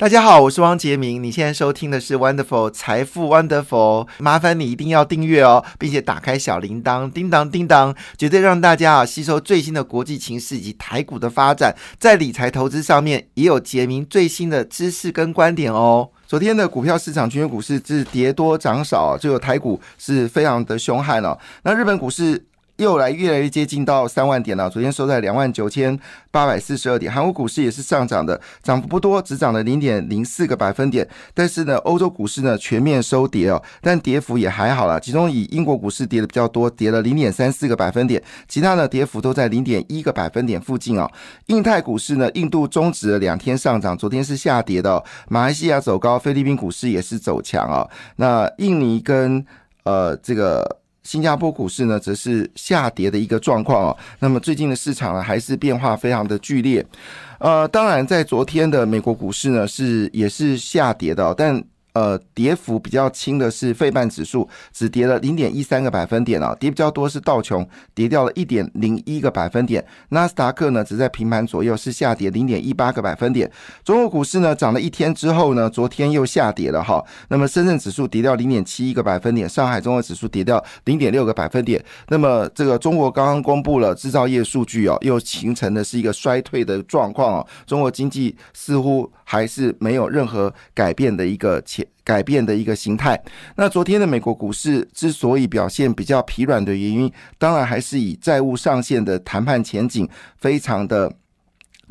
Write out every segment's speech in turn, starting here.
大家好，我是汪杰明。你现在收听的是 Wonderful 财富 Wonderful，麻烦你一定要订阅哦，并且打开小铃铛，叮当叮当，绝对让大家啊吸收最新的国际情势以及台股的发展，在理财投资上面也有杰明最新的知识跟观点哦。昨天的股票市场，全球股市是跌多涨少，只有台股是非常的凶悍哦。那日本股市。又来越来越接近到三万点了，昨天收在两万九千八百四十二点。韩国股市也是上涨的，涨幅不多，只涨了零点零四个百分点。但是呢，欧洲股市呢全面收跌哦，但跌幅也还好了。其中以英国股市跌的比较多，跌了零点三四个百分点，其他的跌幅都在零点一个百分点附近哦。印太股市呢，印度终止了两天上涨，昨天是下跌的。马来西亚走高，菲律宾股市也是走强哦。那印尼跟呃这个。新加坡股市呢，则是下跌的一个状况啊。那么最近的市场呢，还是变化非常的剧烈。呃，当然，在昨天的美国股市呢，是也是下跌的，但。呃，跌幅比较轻的是费半指数，只跌了零点一三个百分点啊，跌比较多是道琼跌掉了一点零一个百分点，纳斯达克呢只在平盘左右，是下跌零点一八个百分点。中国股市呢涨了一天之后呢，昨天又下跌了哈。那么深圳指数跌掉零点七一个百分点，上海综合指数跌掉零点六个百分点。那么这个中国刚刚公布了制造业数据哦，又形成的是一个衰退的状况哦，中国经济似乎还是没有任何改变的一个前。改变的一个形态。那昨天的美国股市之所以表现比较疲软的原因，当然还是以债务上限的谈判前景非常的。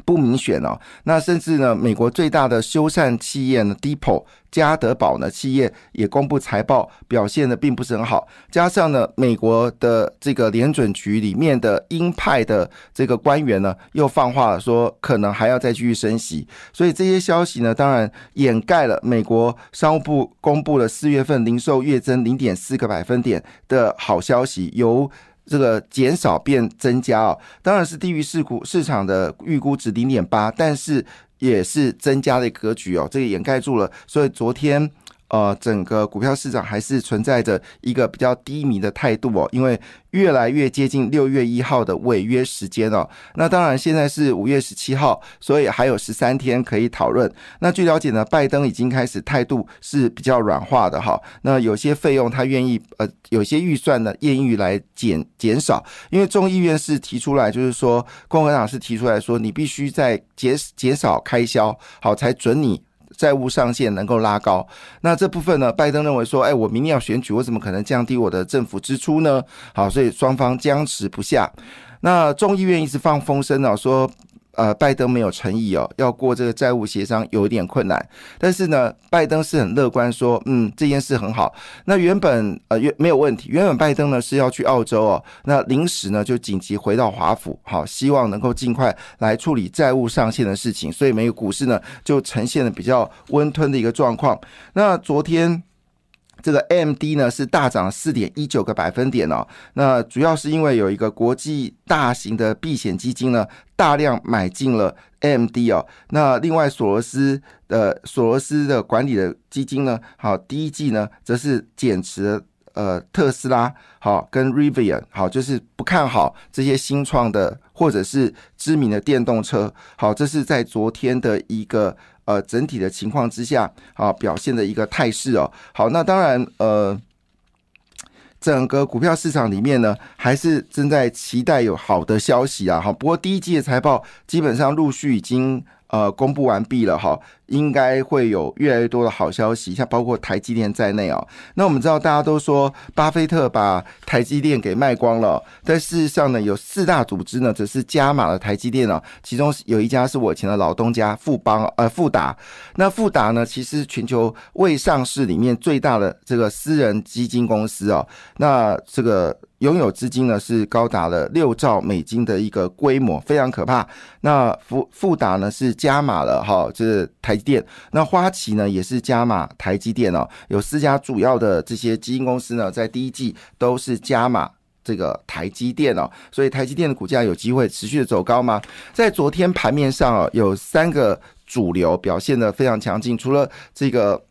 不明显哦，那甚至呢，美国最大的修缮企业呢，Depot 加德堡呢企业也公布财报，表现的并不是很好。加上呢，美国的这个联准局里面的鹰派的这个官员呢，又放话说可能还要再继续升息，所以这些消息呢，当然掩盖了美国商务部公布了四月份零售月增零点四个百分点的好消息，由。这个减少变增加哦，当然是低于市股市场的预估值零点八，但是也是增加的格局哦，这个掩盖住了，所以昨天。呃，整个股票市场还是存在着一个比较低迷的态度哦，因为越来越接近六月一号的违约时间哦。那当然，现在是五月十七号，所以还有十三天可以讨论。那据了解呢，拜登已经开始态度是比较软化的哈。那有些费用他愿意呃，有些预算呢愿意来减减少，因为众议院是提出来，就是说共和党是提出来说，你必须在减减少开销，好才准你。债务上限能够拉高，那这部分呢？拜登认为说，哎，我明年要选举，我怎么可能降低我的政府支出呢？好，所以双方僵持不下。那众议院一直放风声啊，说。呃，拜登没有诚意哦，要过这个债务协商有点困难。但是呢，拜登是很乐观，说嗯这件事很好。那原本呃原没有问题，原本拜登呢是要去澳洲哦，那临时呢就紧急回到华府，好，希望能够尽快来处理债务上限的事情。所以美国股市呢就呈现了比较温吞的一个状况。那昨天。这个 M D 呢是大涨四点一九个百分点哦，那主要是因为有一个国际大型的避险基金呢大量买进了 AMD 哦，那另外索罗斯的索罗斯的管理的基金呢，好第一季呢则是减持呃特斯拉好跟 Rivian 好就是不看好这些新创的或者是知名的电动车好，这是在昨天的一个。呃，整体的情况之下，啊，表现的一个态势哦。好，那当然，呃，整个股票市场里面呢，还是正在期待有好的消息啊。好，不过第一季的财报基本上陆续已经。呃，公布完毕了哈，应该会有越来越多的好消息，像包括台积电在内哦。那我们知道，大家都说巴菲特把台积电给卖光了，但事实上呢，有四大组织呢，则是加码了台积电哦。其中有一家是我以前的老东家富邦呃富达，那富达呢，其实全球未上市里面最大的这个私人基金公司哦。那这个。拥有资金呢是高达了六兆美金的一个规模，非常可怕。那富富达呢是加码了哈，就是台积电。那花旗呢也是加码台积电哦，有四家主要的这些基金公司呢，在第一季都是加码这个台积电哦，所以台积电的股价有机会持续的走高吗？在昨天盘面上哦，有三个主流表现的非常强劲，除了这个。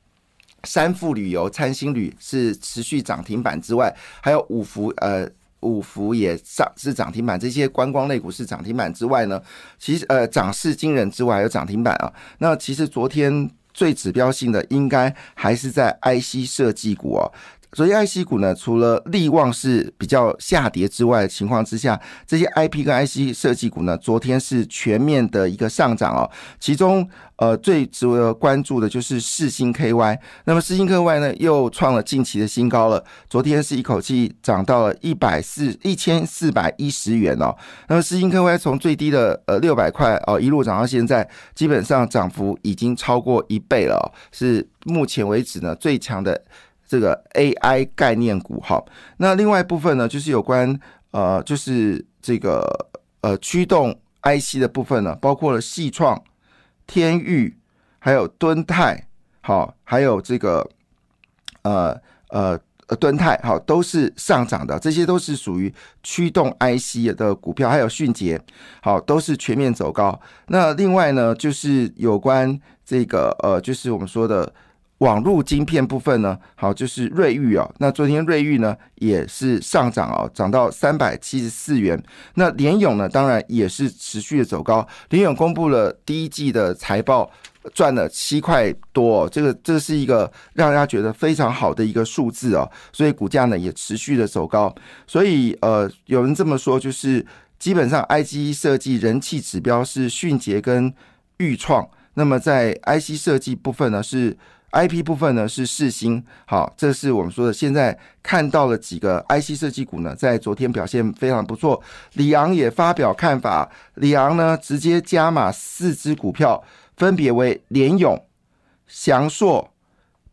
三富旅游、餐星旅是持续涨停板之外，还有五福呃五福也涨是涨停板，这些观光类股是涨停板之外呢，其实呃涨势惊人之外还有涨停板啊。那其实昨天最指标性的应该还是在 IC 设计股哦。所以 IC 股呢，除了力旺是比较下跌之外的情况之下，这些 IP 跟 IC 设计股呢，昨天是全面的一个上涨哦。其中呃最值得关注的就是世星 KY，那么世星 KY 呢又创了近期的新高了，昨天是一口气涨到了一百四一千四百一十元哦。那么世星 KY 从最低的呃六百块哦一路涨到现在，基本上涨幅已经超过一倍了，是目前为止呢最强的。这个 AI 概念股哈，那另外一部分呢，就是有关呃，就是这个呃驱动 IC 的部分呢，包括了细创、天域，还有敦泰，好，还有这个呃呃敦泰，好，都是上涨的，这些都是属于驱动 IC 的股票，还有迅捷，好，都是全面走高。那另外呢，就是有关这个呃，就是我们说的。网络晶片部分呢，好，就是瑞昱啊，那昨天瑞昱呢也是上涨啊，涨到三百七十四元。那联勇呢，当然也是持续的走高。联勇公布了第一季的财报，赚了七块多，这个这是一个让大家觉得非常好的一个数字啊，所以股价呢也持续的走高。所以呃，有人这么说，就是基本上 I G 设计人气指标是迅捷跟裕创，那么在 I C 设计部分呢是。I P 部分呢是四星，好，这是我们说的。现在看到了几个 I C 设计股呢，在昨天表现非常不错。李昂也发表看法，李昂呢直接加码四只股票，分别为联勇、祥硕、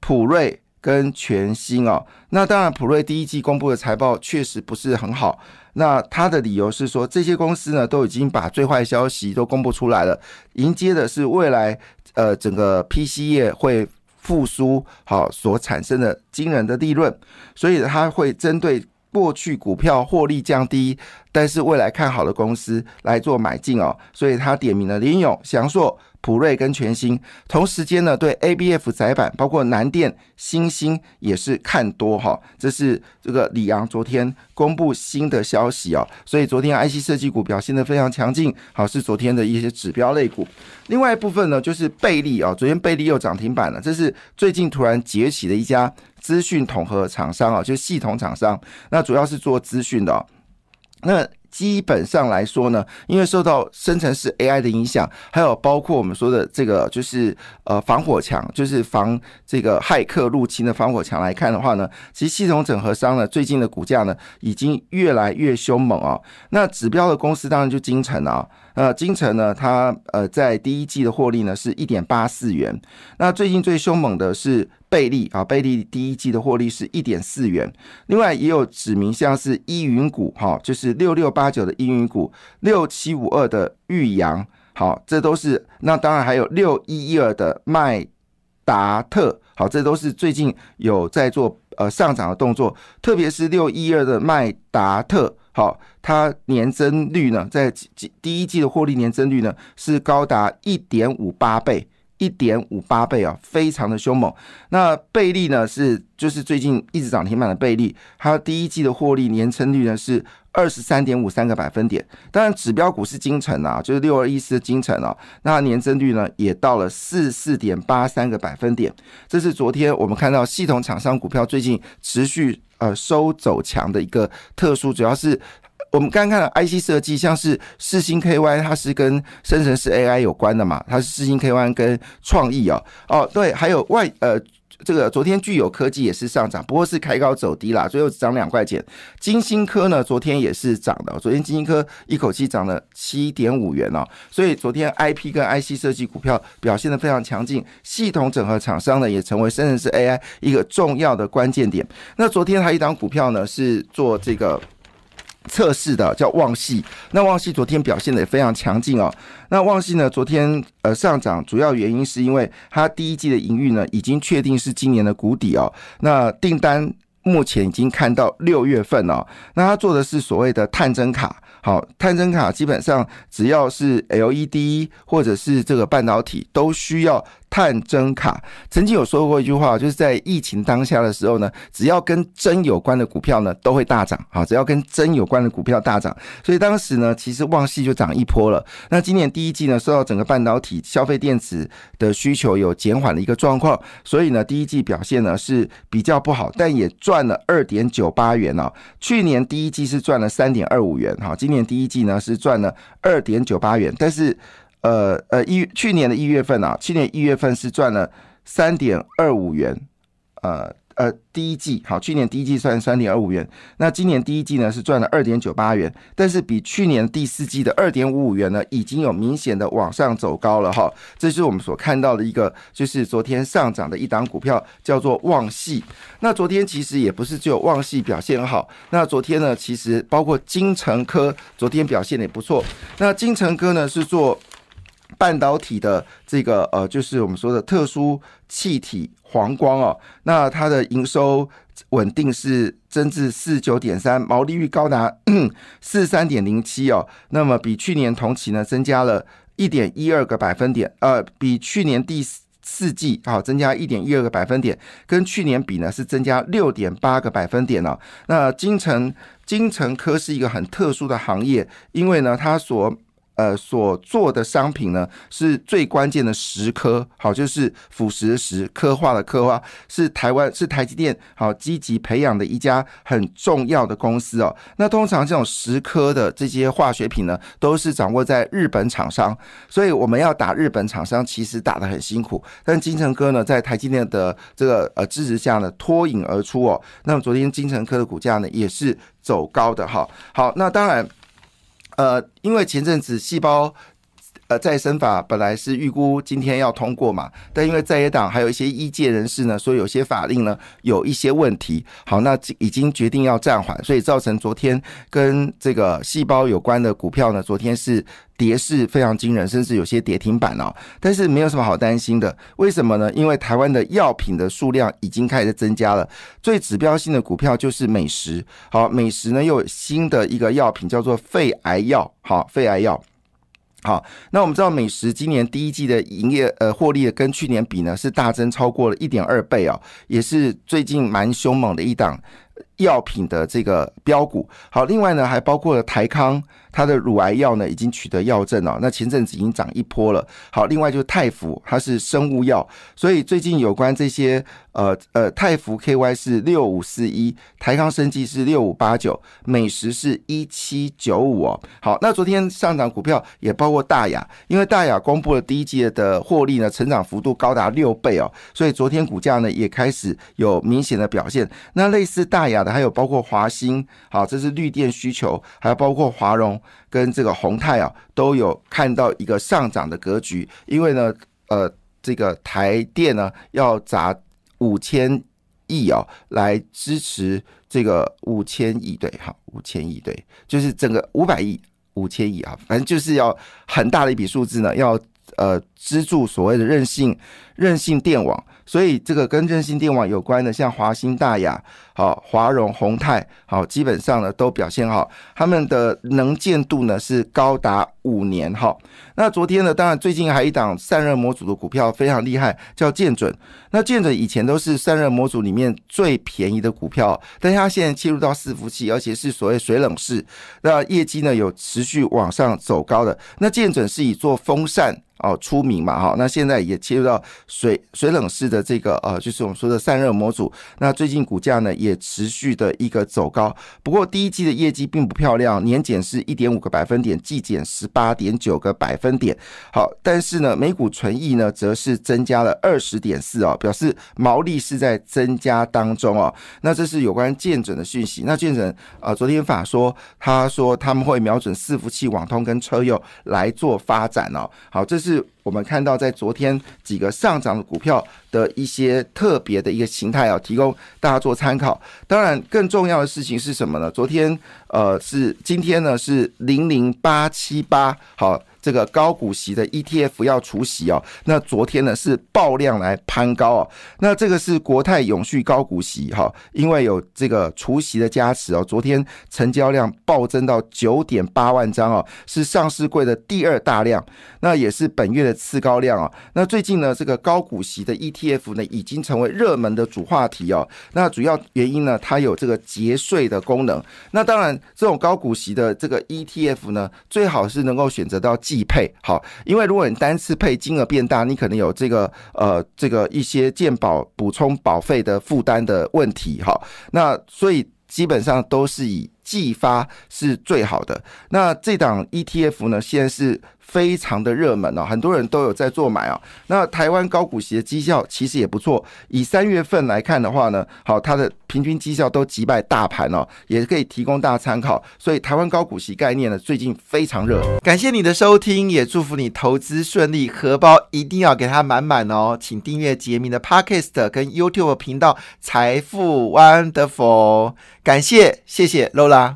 普瑞跟全新哦。那当然，普瑞第一季公布的财报确实不是很好。那他的理由是说，这些公司呢都已经把最坏消息都公布出来了，迎接的是未来呃整个 P C 业会。复苏好所产生的惊人的利润，所以它会针对过去股票获利降低，但是未来看好的公司来做买进哦，所以他点名了林勇、祥硕。普瑞跟全新，同时间呢，对 A B F 窄板，包括南电、新兴也是看多哈。这是这个李昂昨天公布新的消息哦，所以昨天 I C 设计股表现的非常强劲，好是昨天的一些指标类股。另外一部分呢，就是贝利啊，昨天贝利又涨停板了，这是最近突然崛起的一家资讯统合厂商啊，就是系统厂商，那主要是做资讯的，那。基本上来说呢，因为受到生成式 AI 的影响，还有包括我们说的这个就是呃防火墙，就是防这个骇客入侵的防火墙来看的话呢，其实系统整合商呢最近的股价呢已经越来越凶猛啊。那指标的公司当然就金城啊，呃金城呢它呃在第一季的获利呢是一点八四元，那最近最凶猛的是。贝利啊，贝利第一季的获利是一点四元。另外也有指明像是依云股哈，就是六六八九的依云股，六七五二的玉阳，好，这都是。那当然还有六一一二的麦达特，好，这都是最近有在做呃上涨的动作。特别是六一二的麦达特，好，它年增率呢，在第一季的获利年增率呢是高达一点五八倍。一点五八倍啊，非常的凶猛。那贝利呢是就是最近一直涨停板的贝利，它第一季的获利年增率呢是二十三点五三个百分点。当然指标股是金城啊，就是六二一四的金城啊，那年增率呢也到了四四点八三个百分点。这是昨天我们看到系统厂商股票最近持续呃收走强的一个特殊，主要是。我们刚刚看到 IC 设计，像是四星 KY，它是跟生成式 AI 有关的嘛？它是四星 KY 跟创意哦，哦对，还有外呃这个昨天具有科技也是上涨，不过是开高走低啦，最后只涨两块钱。金星科呢，昨天也是涨的，昨天金星科一口气涨了七点五元哦，所以昨天 IP 跟 IC 设计股票表现的非常强劲，系统整合厂商呢也成为生成式 AI 一个重要的关键点。那昨天还一档股票呢是做这个。测试的叫旺系，那旺系昨天表现的也非常强劲哦。那旺系呢，昨天呃上涨，主要原因是因为它第一季的营运呢已经确定是今年的谷底哦。那订单目前已经看到六月份哦。那它做的是所谓的探针卡，好，探针卡基本上只要是 LED 或者是这个半导体都需要。探针卡。曾经有说过一句话，就是在疫情当下的时候呢，只要跟针有关的股票呢都会大涨。啊，只要跟针有关的股票大涨，所以当时呢，其实旺系就涨一波了。那今年第一季呢，受到整个半导体、消费电子的需求有减缓的一个状况，所以呢，第一季表现呢是比较不好，但也赚了二点九八元哦。去年第一季是赚了三点二五元，哈，今年第一季呢是赚了二点九八元，但是。呃呃，一去年的一月份啊，去年一月份是赚了三点二五元，呃呃，第一季好，去年第一季算三点二五元，那今年第一季呢是赚了二点九八元，但是比去年第四季的二点五五元呢，已经有明显的往上走高了哈，这是我们所看到的一个，就是昨天上涨的一档股票叫做旺系，那昨天其实也不是只有旺系表现好，那昨天呢，其实包括金城科昨天表现也不错，那金城科呢是做。半导体的这个呃，就是我们说的特殊气体黄光哦，那它的营收稳定是增至四九点三，毛利率高达 四三点零七哦，那么比去年同期呢增加了一点一二个百分点，呃，比去年第四季好增加一点一二个百分点，跟去年比呢是增加六点八个百分点了。那金城金城科是一个很特殊的行业，因为呢它所呃，所做的商品呢，是最关键的蚀刻，好，就是腐蚀的蚀，刻画的刻画，是台湾是台积电好积极培养的一家很重要的公司哦。那通常这种蚀刻的这些化学品呢，都是掌握在日本厂商，所以我们要打日本厂商，其实打得很辛苦。但金城科呢，在台积电的这个呃支持下呢，脱颖而出哦。那么昨天金城科的股价呢，也是走高的哈。好，那当然。呃，因为前阵子细胞呃再生法本来是预估今天要通过嘛，但因为在野党还有一些医界人士呢，说有些法令呢有一些问题，好，那已经决定要暂缓，所以造成昨天跟这个细胞有关的股票呢，昨天是。跌势非常惊人，甚至有些跌停板哦。但是没有什么好担心的，为什么呢？因为台湾的药品的数量已经开始增加了。最指标性的股票就是美食。好，美食呢又有新的一个药品叫做肺癌药。好，肺癌药。好，那我们知道美食今年第一季的营业呃获利跟去年比呢是大增超过了一点二倍哦，也是最近蛮凶猛的一档药品的这个标股。好，另外呢还包括了台康。它的乳癌药呢，已经取得药证了。那前阵子已经涨一波了。好，另外就是泰福，它是生物药，所以最近有关这些呃呃泰福 KY 是六五四一，台康生技是六五八九，美食是一七九五哦。好，那昨天上涨股票也包括大雅，因为大雅公布了第一季的获利呢，成长幅度高达六倍哦，所以昨天股价呢也开始有明显的表现。那类似大雅的还有包括华兴，好，这是绿电需求，还有包括华融。跟这个宏泰啊，都有看到一个上涨的格局，因为呢，呃，这个台电呢要砸五千亿啊，来支持这个五千亿对，哈，五千亿对，就是整个五百亿五千亿啊，反正就是要很大的一笔数字呢，要呃资助所谓的韧性韧性电网。所以这个跟韧性电网有关的，像华兴、大雅、好华荣、宏泰，好基本上呢都表现好，他们的能见度呢是高达五年哈。那昨天呢，当然最近还一档散热模组的股票非常厉害，叫建准。那建准以前都是散热模组里面最便宜的股票，但它现在切入到伺服器，而且是所谓水冷式，那业绩呢有持续往上走高的。那建准是以做风扇。哦，出名嘛，哈，那现在也切入到水水冷式的这个呃，就是我们说的散热模组。那最近股价呢也持续的一个走高，不过第一季的业绩并不漂亮，年减是一点五个百分点，季减十八点九个百分分点。好，但是呢，每股纯益呢则是增加了二十点四哦，表示毛利是在增加当中哦。那这是有关建准的讯息。那建准啊，昨天法说他说他们会瞄准伺服器、网通跟车用来做发展哦。好，这。是我们看到在昨天几个上涨的股票的一些特别的一个形态啊，提供大家做参考。当然，更重要的事情是什么呢？昨天呃是今天呢是零零八七八，好，这个高股息的 ETF 要除息哦。那昨天呢是爆量来攀高哦。那这个是国泰永续高股息哈，因为有这个除息的加持哦，昨天成交量暴增到九点八万张哦，是上市柜的第二大量，那也是本月的次高量啊。那最近呢，这个高股息的 ETF 呢，已经成为热门的主话题哦。那主要原因呢，它有这个节税的功能。那当然，这种高股息的这个 ETF 呢，最好是能够选择到季配，好，因为如果你单次配金额变大，你可能有这个呃这个一些健保补充保费的负担的问题，哈。那所以基本上都是以季发是最好的。那这档 ETF 呢，现在是。非常的热门哦，很多人都有在做买啊。那台湾高股息的绩效其实也不错，以三月份来看的话呢，好，它的平均绩效都击败大盘哦，也可以提供大家参考。所以台湾高股息概念呢，最近非常热。感谢你的收听，也祝福你投资顺利，荷包一定要给它满满哦。请订阅杰明的 Podcast 跟 YouTube 频道财富 Wonderful。感谢，谢谢 Lola。